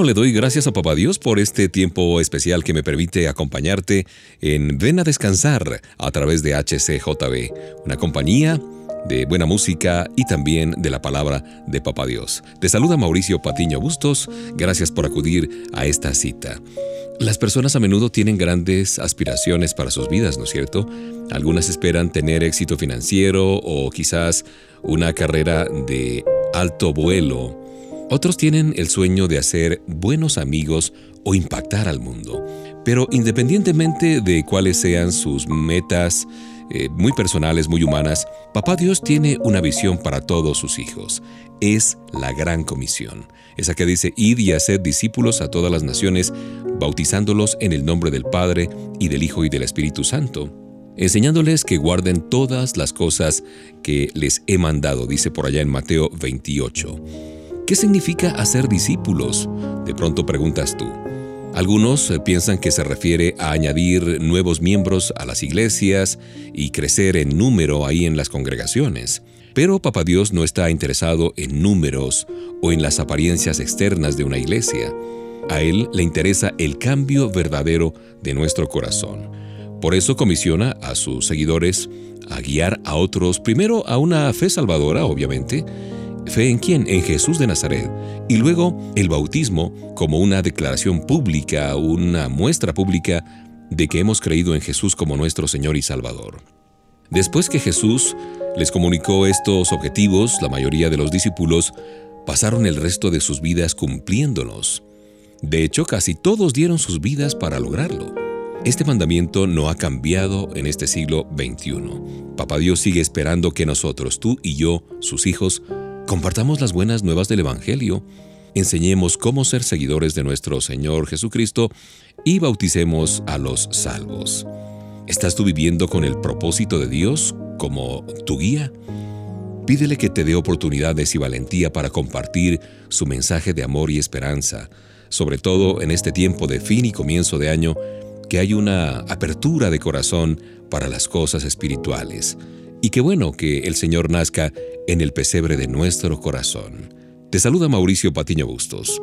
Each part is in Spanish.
Bueno, le doy gracias a Papá Dios por este tiempo especial que me permite acompañarte en Ven a Descansar a través de HCJB, una compañía de buena música y también de la palabra de Papá Dios. Te saluda Mauricio Patiño Bustos, gracias por acudir a esta cita. Las personas a menudo tienen grandes aspiraciones para sus vidas, ¿no es cierto? Algunas esperan tener éxito financiero o quizás una carrera de alto vuelo otros tienen el sueño de hacer buenos amigos o impactar al mundo. Pero independientemente de cuáles sean sus metas, eh, muy personales, muy humanas, Papá Dios tiene una visión para todos sus hijos. Es la gran comisión. Esa que dice, id y haced discípulos a todas las naciones, bautizándolos en el nombre del Padre y del Hijo y del Espíritu Santo enseñándoles que guarden todas las cosas que les he mandado, dice por allá en Mateo 28. ¿Qué significa hacer discípulos? De pronto preguntas tú. Algunos eh, piensan que se refiere a añadir nuevos miembros a las iglesias y crecer en número ahí en las congregaciones. Pero Papá Dios no está interesado en números o en las apariencias externas de una iglesia. A Él le interesa el cambio verdadero de nuestro corazón. Por eso comisiona a sus seguidores a guiar a otros primero a una fe salvadora, obviamente, ¿Fe en quién? En Jesús de Nazaret. Y luego el bautismo como una declaración pública, una muestra pública de que hemos creído en Jesús como nuestro Señor y Salvador. Después que Jesús les comunicó estos objetivos, la mayoría de los discípulos pasaron el resto de sus vidas cumpliéndolos. De hecho, casi todos dieron sus vidas para lograrlo. Este mandamiento no ha cambiado en este siglo XXI. Papá Dios sigue esperando que nosotros, tú y yo, sus hijos, Compartamos las buenas nuevas del Evangelio, enseñemos cómo ser seguidores de nuestro Señor Jesucristo y bauticemos a los salvos. ¿Estás tú viviendo con el propósito de Dios como tu guía? Pídele que te dé oportunidades y valentía para compartir su mensaje de amor y esperanza, sobre todo en este tiempo de fin y comienzo de año, que hay una apertura de corazón para las cosas espirituales. Y qué bueno que el Señor nazca en el pesebre de nuestro corazón. Te saluda Mauricio Patiño Bustos.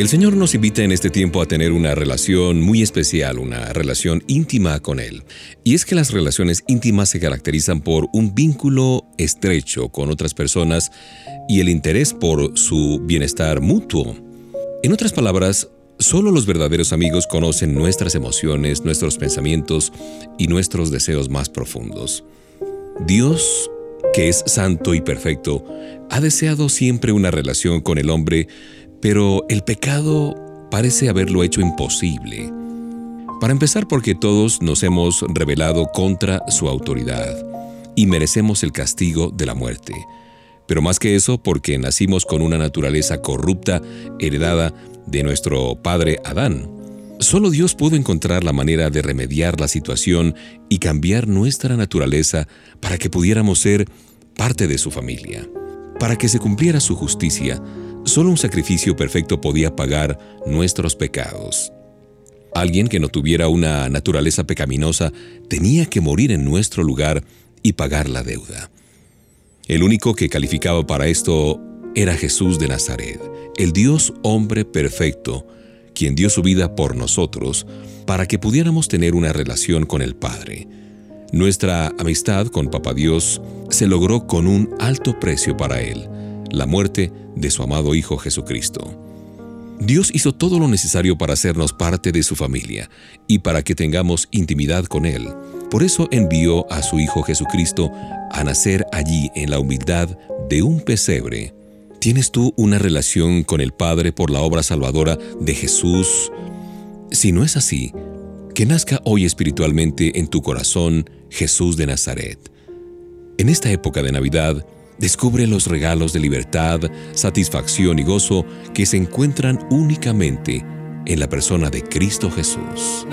El Señor nos invita en este tiempo a tener una relación muy especial, una relación íntima con Él. Y es que las relaciones íntimas se caracterizan por un vínculo estrecho con otras personas y el interés por su bienestar mutuo. En otras palabras, solo los verdaderos amigos conocen nuestras emociones, nuestros pensamientos y nuestros deseos más profundos. Dios, que es santo y perfecto, ha deseado siempre una relación con el hombre pero el pecado parece haberlo hecho imposible. Para empezar porque todos nos hemos rebelado contra su autoridad y merecemos el castigo de la muerte. Pero más que eso porque nacimos con una naturaleza corrupta heredada de nuestro padre Adán. Solo Dios pudo encontrar la manera de remediar la situación y cambiar nuestra naturaleza para que pudiéramos ser parte de su familia. Para que se cumpliera su justicia, Solo un sacrificio perfecto podía pagar nuestros pecados. Alguien que no tuviera una naturaleza pecaminosa tenía que morir en nuestro lugar y pagar la deuda. El único que calificaba para esto era Jesús de Nazaret, el Dios hombre perfecto, quien dio su vida por nosotros para que pudiéramos tener una relación con el Padre. Nuestra amistad con Papa Dios se logró con un alto precio para Él, la muerte de su amado Hijo Jesucristo. Dios hizo todo lo necesario para hacernos parte de su familia y para que tengamos intimidad con Él. Por eso envió a su Hijo Jesucristo a nacer allí en la humildad de un pesebre. ¿Tienes tú una relación con el Padre por la obra salvadora de Jesús? Si no es así, que nazca hoy espiritualmente en tu corazón Jesús de Nazaret. En esta época de Navidad, Descubre los regalos de libertad, satisfacción y gozo que se encuentran únicamente en la persona de Cristo Jesús.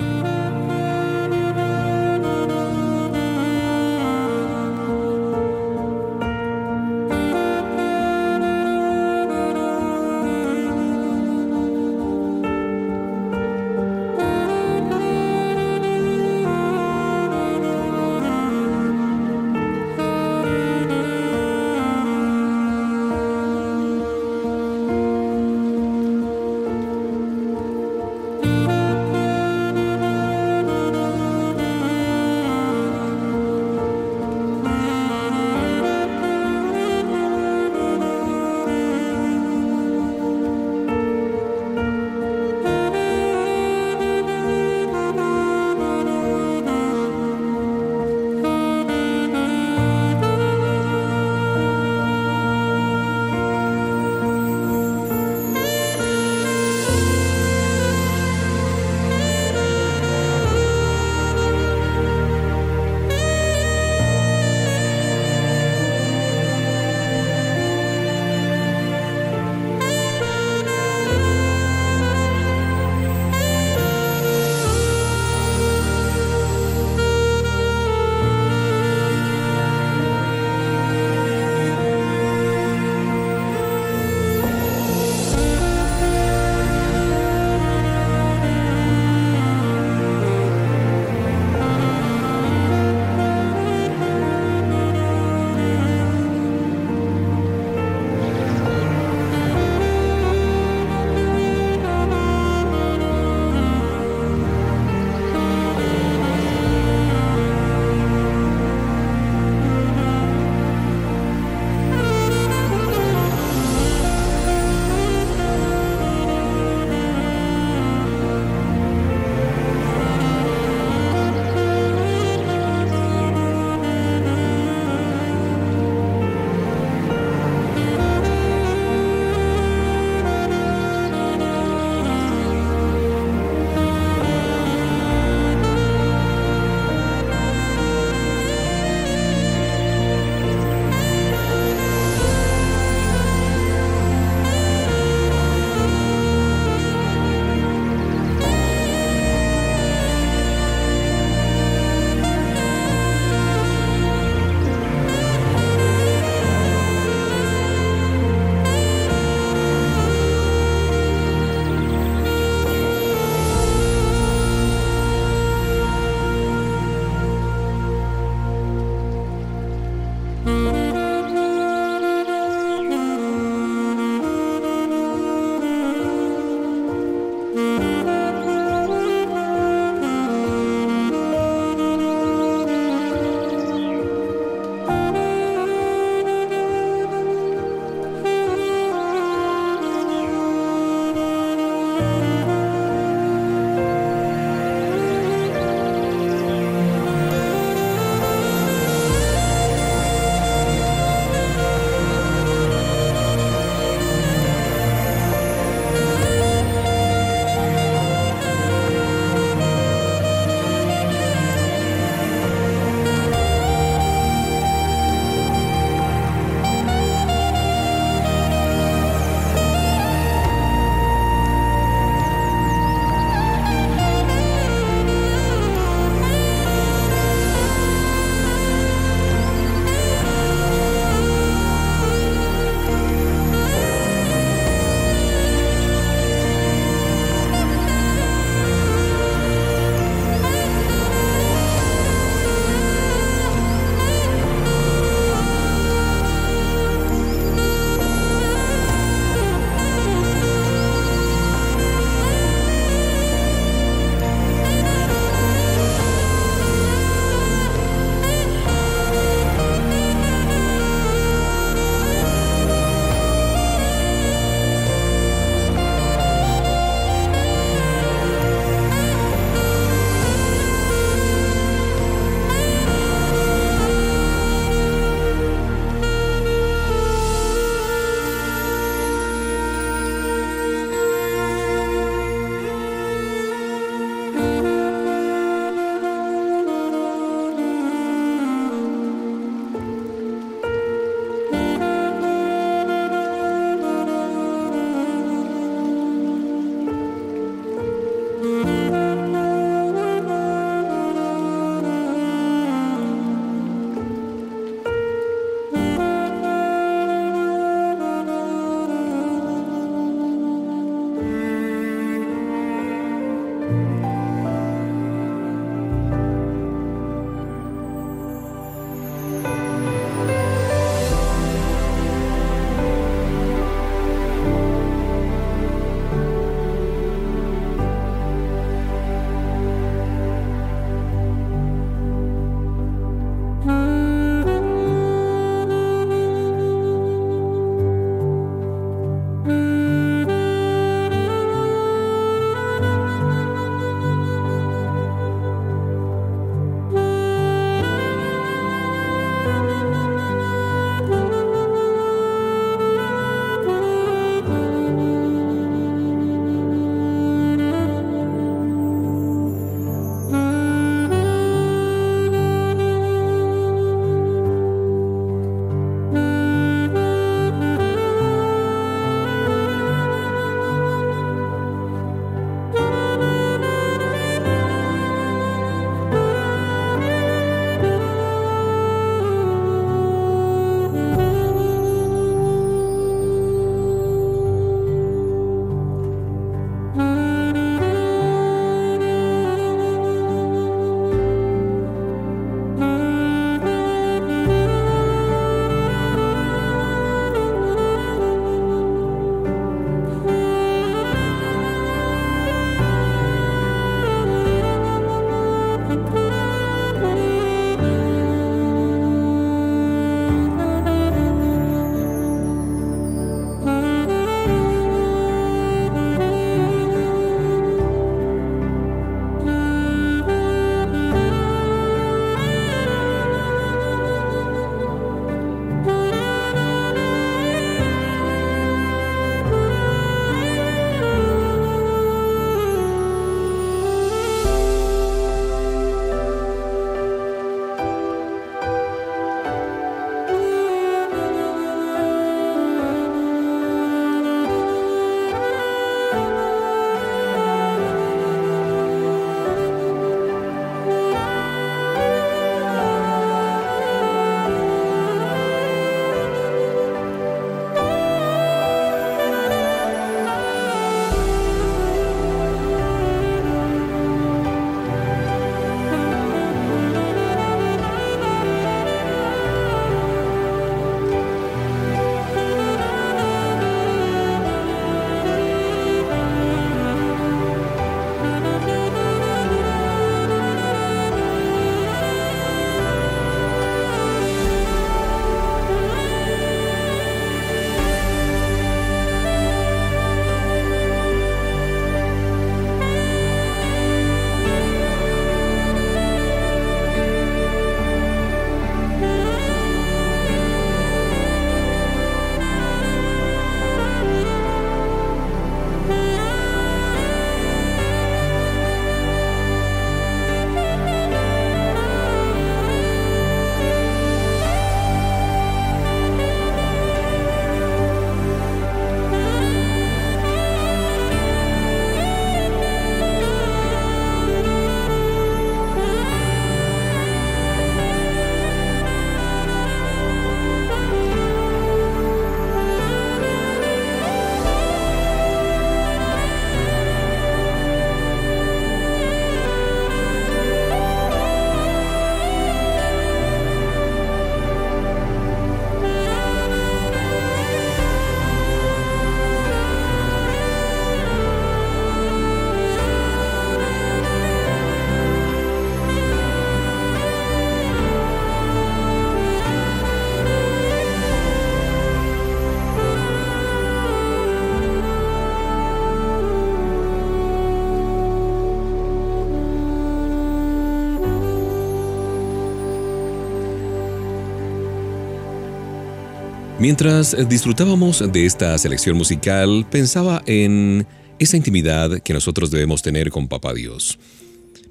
Mientras disfrutábamos de esta selección musical, pensaba en esa intimidad que nosotros debemos tener con Papá Dios.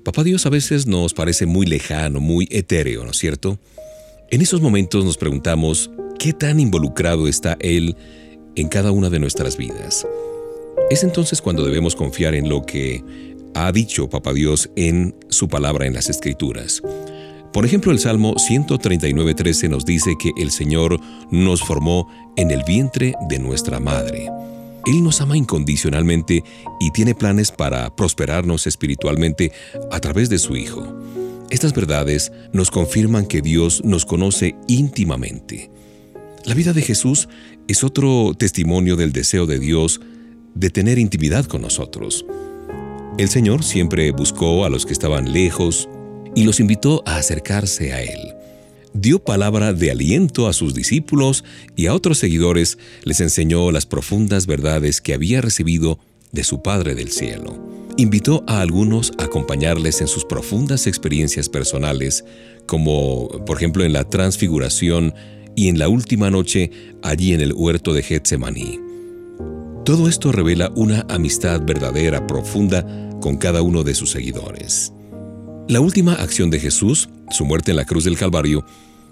Papá Dios a veces nos parece muy lejano, muy etéreo, ¿no es cierto? En esos momentos nos preguntamos qué tan involucrado está Él en cada una de nuestras vidas. Es entonces cuando debemos confiar en lo que ha dicho Papá Dios en su palabra en las Escrituras. Por ejemplo, el Salmo 139.13 nos dice que el Señor nos formó en el vientre de nuestra madre. Él nos ama incondicionalmente y tiene planes para prosperarnos espiritualmente a través de su Hijo. Estas verdades nos confirman que Dios nos conoce íntimamente. La vida de Jesús es otro testimonio del deseo de Dios de tener intimidad con nosotros. El Señor siempre buscó a los que estaban lejos, y los invitó a acercarse a Él. Dio palabra de aliento a sus discípulos y a otros seguidores les enseñó las profundas verdades que había recibido de su Padre del Cielo. Invitó a algunos a acompañarles en sus profundas experiencias personales, como por ejemplo en la transfiguración y en la última noche allí en el huerto de Getsemaní. Todo esto revela una amistad verdadera, profunda, con cada uno de sus seguidores. La última acción de Jesús, su muerte en la cruz del Calvario,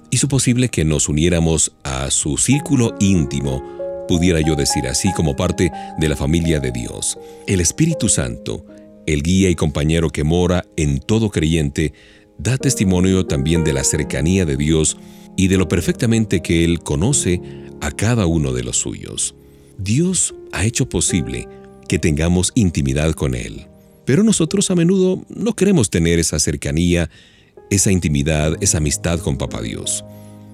hizo posible que nos uniéramos a su círculo íntimo, pudiera yo decir así, como parte de la familia de Dios. El Espíritu Santo, el guía y compañero que mora en todo creyente, da testimonio también de la cercanía de Dios y de lo perfectamente que Él conoce a cada uno de los suyos. Dios ha hecho posible que tengamos intimidad con Él. Pero nosotros a menudo no queremos tener esa cercanía, esa intimidad, esa amistad con Papá Dios.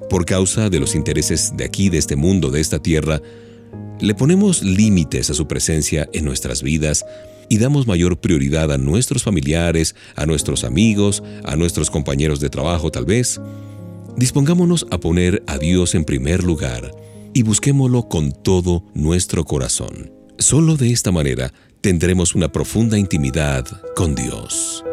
Por causa de los intereses de aquí, de este mundo, de esta tierra, le ponemos límites a su presencia en nuestras vidas y damos mayor prioridad a nuestros familiares, a nuestros amigos, a nuestros compañeros de trabajo tal vez. Dispongámonos a poner a Dios en primer lugar y busquémoslo con todo nuestro corazón. Solo de esta manera tendremos una profunda intimidad con Dios.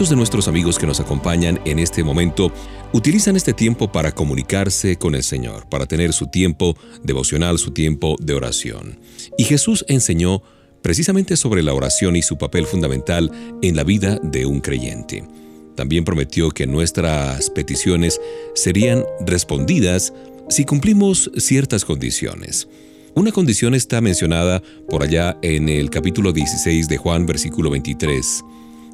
Muchos de nuestros amigos que nos acompañan en este momento utilizan este tiempo para comunicarse con el Señor, para tener su tiempo devocional, su tiempo de oración. Y Jesús enseñó precisamente sobre la oración y su papel fundamental en la vida de un creyente. También prometió que nuestras peticiones serían respondidas si cumplimos ciertas condiciones. Una condición está mencionada por allá en el capítulo 16 de Juan, versículo 23.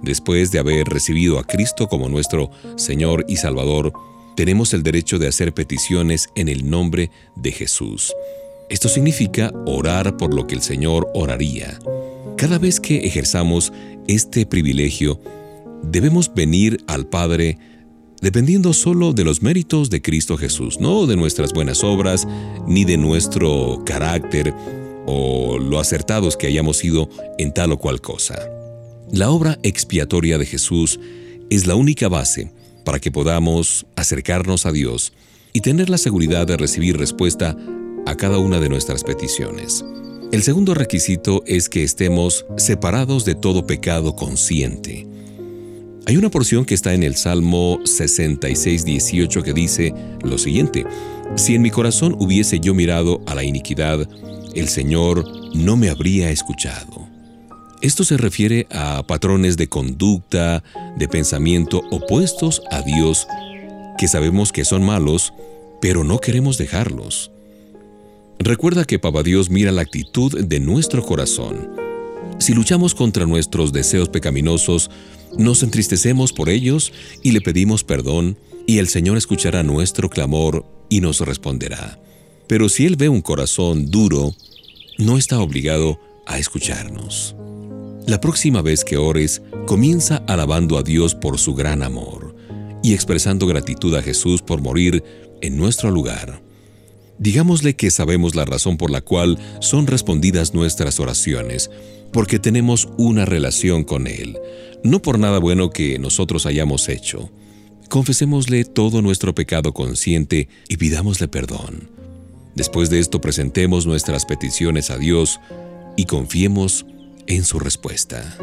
Después de haber recibido a Cristo como nuestro Señor y Salvador, tenemos el derecho de hacer peticiones en el nombre de Jesús. Esto significa orar por lo que el Señor oraría. Cada vez que ejerzamos este privilegio, debemos venir al Padre dependiendo solo de los méritos de Cristo Jesús, no de nuestras buenas obras, ni de nuestro carácter o lo acertados que hayamos sido en tal o cual cosa. La obra expiatoria de Jesús es la única base para que podamos acercarnos a Dios y tener la seguridad de recibir respuesta a cada una de nuestras peticiones. El segundo requisito es que estemos separados de todo pecado consciente. Hay una porción que está en el Salmo 66, 18 que dice lo siguiente, Si en mi corazón hubiese yo mirado a la iniquidad, el Señor no me habría escuchado. Esto se refiere a patrones de conducta, de pensamiento opuestos a Dios, que sabemos que son malos, pero no queremos dejarlos. Recuerda que Papá Dios mira la actitud de nuestro corazón. Si luchamos contra nuestros deseos pecaminosos, nos entristecemos por ellos y le pedimos perdón, y el Señor escuchará nuestro clamor y nos responderá. Pero si Él ve un corazón duro, no está obligado a escucharnos. La próxima vez que ores, comienza alabando a Dios por su gran amor y expresando gratitud a Jesús por morir en nuestro lugar. Digámosle que sabemos la razón por la cual son respondidas nuestras oraciones, porque tenemos una relación con Él, no por nada bueno que nosotros hayamos hecho. Confesémosle todo nuestro pecado consciente y pidámosle perdón. Después de esto presentemos nuestras peticiones a Dios y confiemos en su respuesta.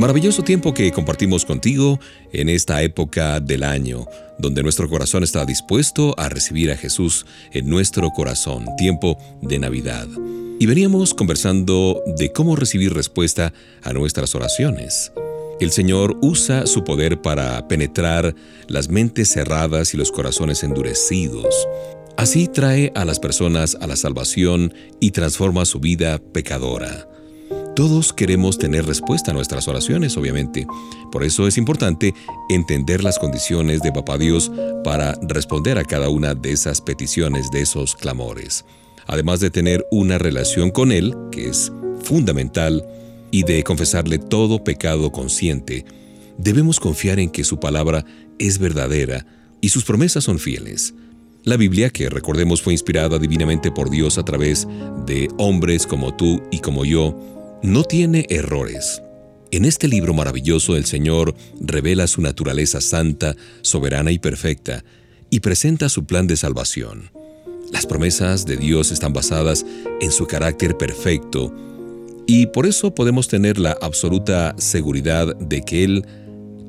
Maravilloso tiempo que compartimos contigo en esta época del año, donde nuestro corazón está dispuesto a recibir a Jesús en nuestro corazón, tiempo de Navidad. Y veníamos conversando de cómo recibir respuesta a nuestras oraciones. El Señor usa su poder para penetrar las mentes cerradas y los corazones endurecidos. Así trae a las personas a la salvación y transforma su vida pecadora. Todos queremos tener respuesta a nuestras oraciones, obviamente. Por eso es importante entender las condiciones de Papá Dios para responder a cada una de esas peticiones, de esos clamores. Además de tener una relación con Él, que es fundamental, y de confesarle todo pecado consciente, debemos confiar en que su palabra es verdadera y sus promesas son fieles. La Biblia, que recordemos fue inspirada divinamente por Dios a través de hombres como tú y como yo, no tiene errores. En este libro maravilloso el Señor revela su naturaleza santa, soberana y perfecta, y presenta su plan de salvación. Las promesas de Dios están basadas en su carácter perfecto, y por eso podemos tener la absoluta seguridad de que Él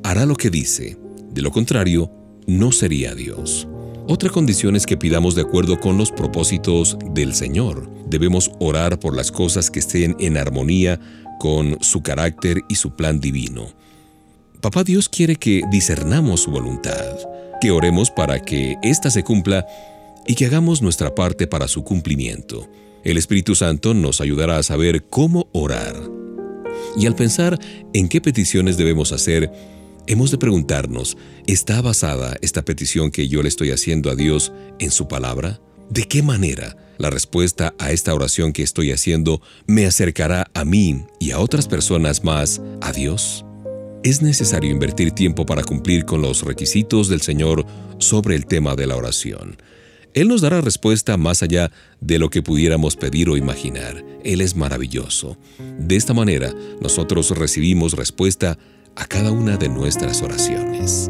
hará lo que dice. De lo contrario, no sería Dios. Otra condición es que pidamos de acuerdo con los propósitos del Señor. Debemos orar por las cosas que estén en armonía con su carácter y su plan divino. Papá Dios quiere que discernamos su voluntad, que oremos para que ésta se cumpla y que hagamos nuestra parte para su cumplimiento. El Espíritu Santo nos ayudará a saber cómo orar. Y al pensar en qué peticiones debemos hacer, Hemos de preguntarnos, ¿está basada esta petición que yo le estoy haciendo a Dios en su palabra? ¿De qué manera la respuesta a esta oración que estoy haciendo me acercará a mí y a otras personas más a Dios? Es necesario invertir tiempo para cumplir con los requisitos del Señor sobre el tema de la oración. Él nos dará respuesta más allá de lo que pudiéramos pedir o imaginar. Él es maravilloso. De esta manera, nosotros recibimos respuesta a cada una de nuestras oraciones.